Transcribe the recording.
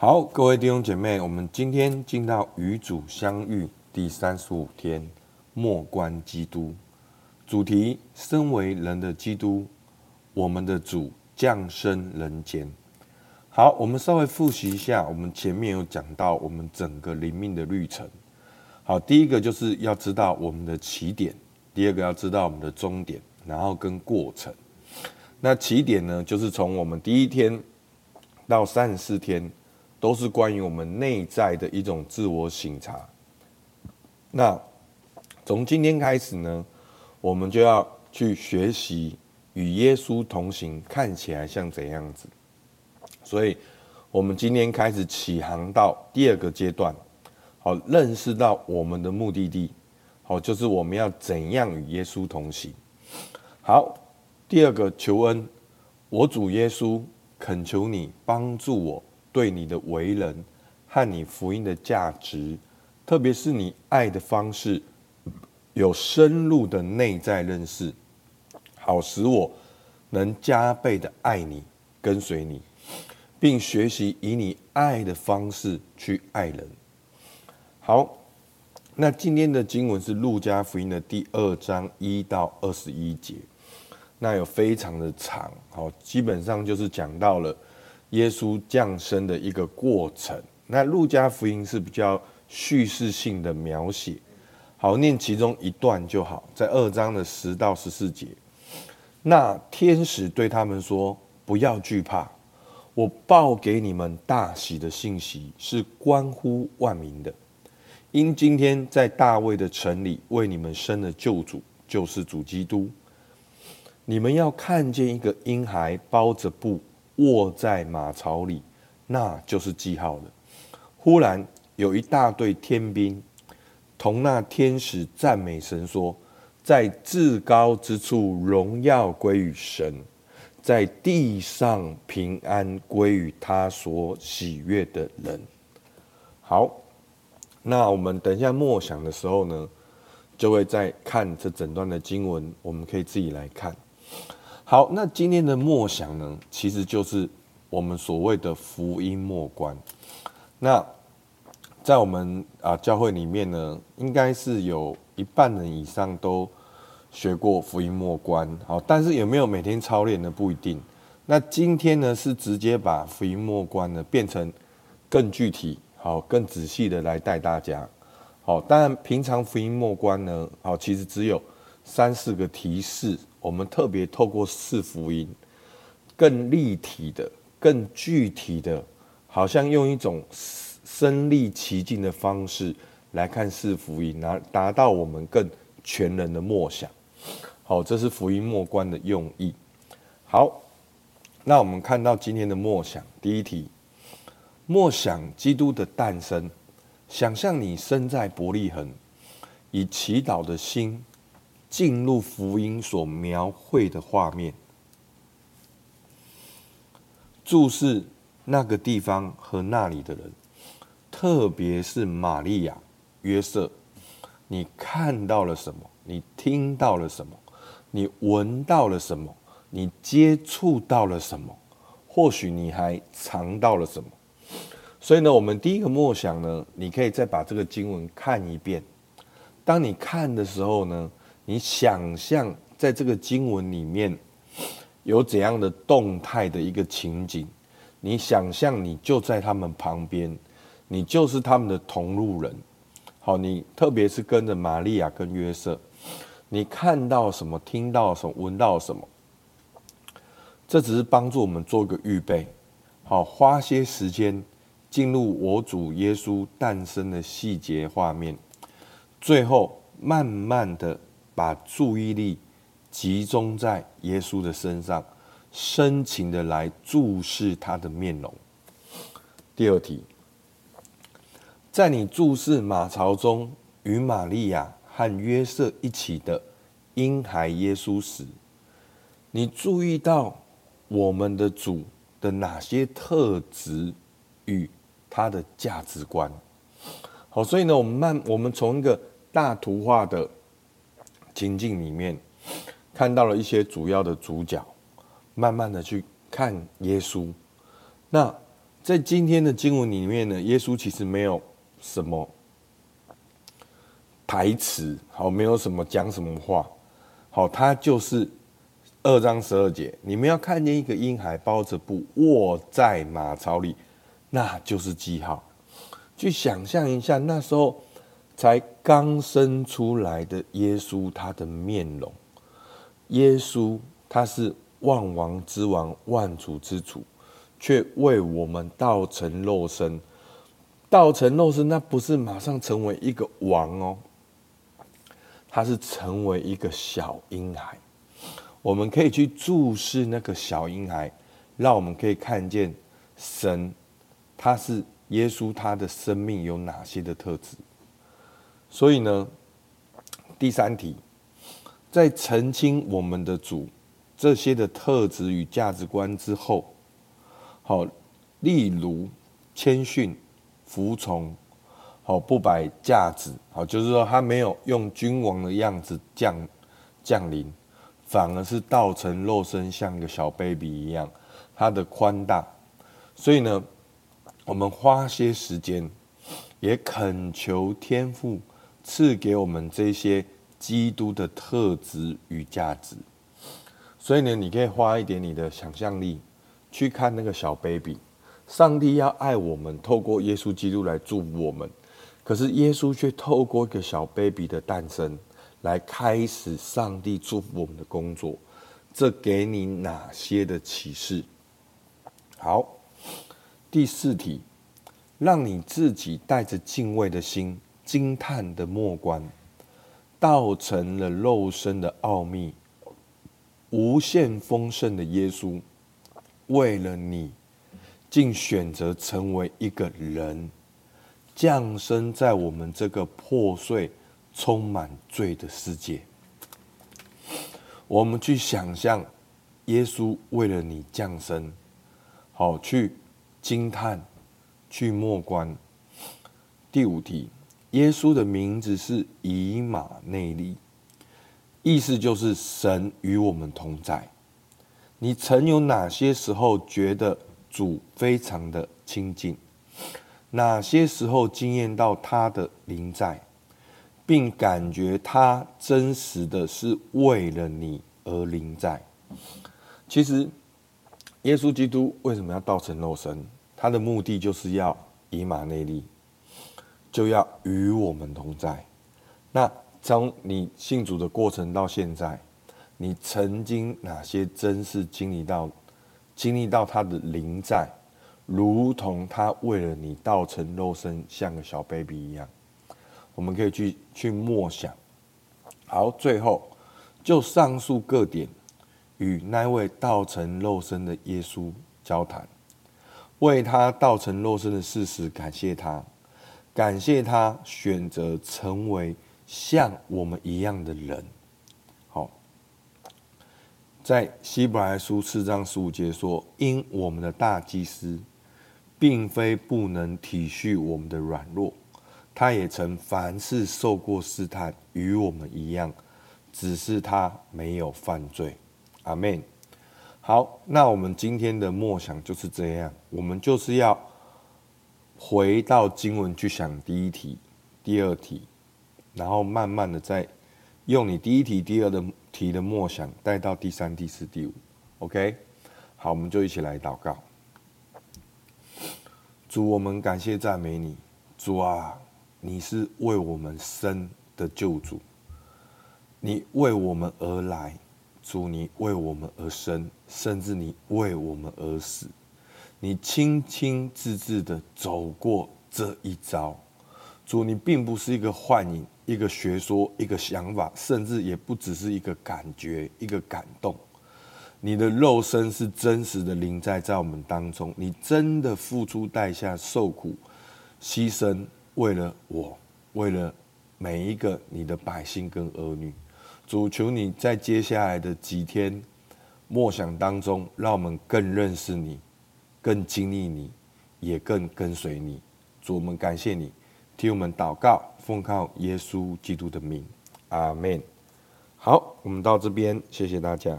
好，各位弟兄姐妹，我们今天进到与主相遇第三十五天，莫观基督。主题：身为人的基督，我们的主降生人间。好，我们稍微复习一下，我们前面有讲到我们整个灵命的旅程。好，第一个就是要知道我们的起点，第二个要知道我们的终点，然后跟过程。那起点呢，就是从我们第一天到三十四天。都是关于我们内在的一种自我省察。那从今天开始呢，我们就要去学习与耶稣同行，看起来像怎样子。所以，我们今天开始起航到第二个阶段，好，认识到我们的目的地，好，就是我们要怎样与耶稣同行。好，第二个求恩，我主耶稣恳求你帮助我。对你的为人和你福音的价值，特别是你爱的方式，有深入的内在认识，好使我能加倍的爱你，跟随你，并学习以你爱的方式去爱人。好，那今天的经文是路加福音的第二章一到二十一节，那有非常的长，好，基本上就是讲到了。耶稣降生的一个过程，那路加福音是比较叙事性的描写，好，念其中一段就好，在二章的十到十四节。那天使对他们说：“不要惧怕，我报给你们大喜的信息是关乎万民的，因今天在大卫的城里为你们生了救主，就是主基督。你们要看见一个婴孩包着布。”卧在马槽里，那就是记号了。忽然有一大队天兵，同那天使赞美神说：“在至高之处荣耀归于神，在地上平安归于他所喜悦的人。”好，那我们等一下默想的时候呢，就会再看这整段的经文，我们可以自己来看。好，那今天的默想呢，其实就是我们所谓的福音默观。那在我们啊教会里面呢，应该是有一半人以上都学过福音默观。好，但是有没有每天操练呢？不一定。那今天呢，是直接把福音默观呢变成更具体、好更仔细的来带大家。好，当然平常福音默观呢，好其实只有三四个提示。我们特别透过四福音，更立体的、更具体的，好像用一种身历其境的方式来看四福音，拿达到我们更全人的默想。好，这是福音默观的用意。好，那我们看到今天的默想，第一题：默想基督的诞生，想象你身在伯利恒，以祈祷的心。进入福音所描绘的画面，注视那个地方和那里的人，特别是玛利亚、约瑟。你看到了什么？你听到了什么？你闻到了什么？你接触到了什么？或许你还尝到了什么？所以呢，我们第一个默想呢，你可以再把这个经文看一遍。当你看的时候呢，你想象在这个经文里面有怎样的动态的一个情景？你想象你就在他们旁边，你就是他们的同路人。好，你特别是跟着玛利亚跟约瑟，你看到什么？听到什么？闻到什么？这只是帮助我们做个预备。好，花些时间进入我主耶稣诞生的细节画面，最后慢慢的。把注意力集中在耶稣的身上，深情的来注视他的面容。第二题，在你注视马槽中与玛利亚和约瑟一起的婴孩耶稣时，你注意到我们的主的哪些特质与他的价值观？好，所以呢，我们慢，我们从一个大图画的。情境里面看到了一些主要的主角，慢慢的去看耶稣。那在今天的经文里面呢，耶稣其实没有什么台词，好，没有什么讲什么话，好，他就是二章十二节，你们要看见一个婴孩包着布卧在马槽里，那就是记号。去想象一下，那时候才刚生出来的耶稣，他的面容。耶稣他是万王之王、万主之主，却为我们道成肉身。道成肉身，那不是马上成为一个王哦，他是成为一个小婴孩。我们可以去注视那个小婴孩，让我们可以看见神，他是。耶稣他的生命有哪些的特质？所以呢，第三题，在澄清我们的主这些的特质与价值观之后，好，例如谦逊、服从，好，不摆架子，好，就是说他没有用君王的样子降降临，反而是道成肉身，像个小 baby 一样，他的宽大，所以呢。我们花些时间，也恳求天父赐给我们这些基督的特质与价值。所以呢，你可以花一点你的想象力去看那个小 baby。上帝要爱我们，透过耶稣基督来祝福我们。可是耶稣却透过一个小 baby 的诞生，来开始上帝祝福我们的工作。这给你哪些的启示？好。第四题，让你自己带着敬畏的心、惊叹的末观，道成了肉身的奥秘，无限丰盛的耶稣，为了你，竟选择成为一个人，降生在我们这个破碎、充满罪的世界。我们去想象，耶稣为了你降生，好去。惊叹，去默观。第五题，耶稣的名字是以马内利，意思就是神与我们同在。你曾有哪些时候觉得主非常的亲近？哪些时候惊艳到他的临在，并感觉他真实的是为了你而临在？其实。耶稣基督为什么要道成肉身？他的目的就是要以马内利，就要与我们同在。那从你信主的过程到现在，你曾经哪些真是经历到、经历到他的临在，如同他为了你道成肉身，像个小 baby 一样？我们可以去去默想。好，最后就上述各点。与那位道成肉身的耶稣交谈，为他道成肉身的事实感谢他，感谢他选择成为像我们一样的人。好，在希伯来书四章十五节说：“因我们的大祭司，并非不能体恤我们的软弱，他也曾凡事受过试探，与我们一样，只是他没有犯罪。”阿门。好，那我们今天的默想就是这样。我们就是要回到经文去想第一题、第二题，然后慢慢的再用你第一题、第二的题的默想带到第三、第四、第五。OK，好，我们就一起来祷告。主，我们感谢赞美你。主啊，你是为我们生的救主，你为我们而来。主，你为我们而生，甚至你为我们而死，你清清自自的走过这一遭。主，你并不是一个幻影，一个学说，一个想法，甚至也不只是一个感觉，一个感动。你的肉身是真实的临在在我们当中，你真的付出代价，受苦牺牲，为了我，为了每一个你的百姓跟儿女。主，求你在接下来的几天默想当中，让我们更认识你，更经历你，也更跟随你。主，我们感谢你，替我们祷告，奉靠耶稣基督的名，阿门。好，我们到这边，谢谢大家。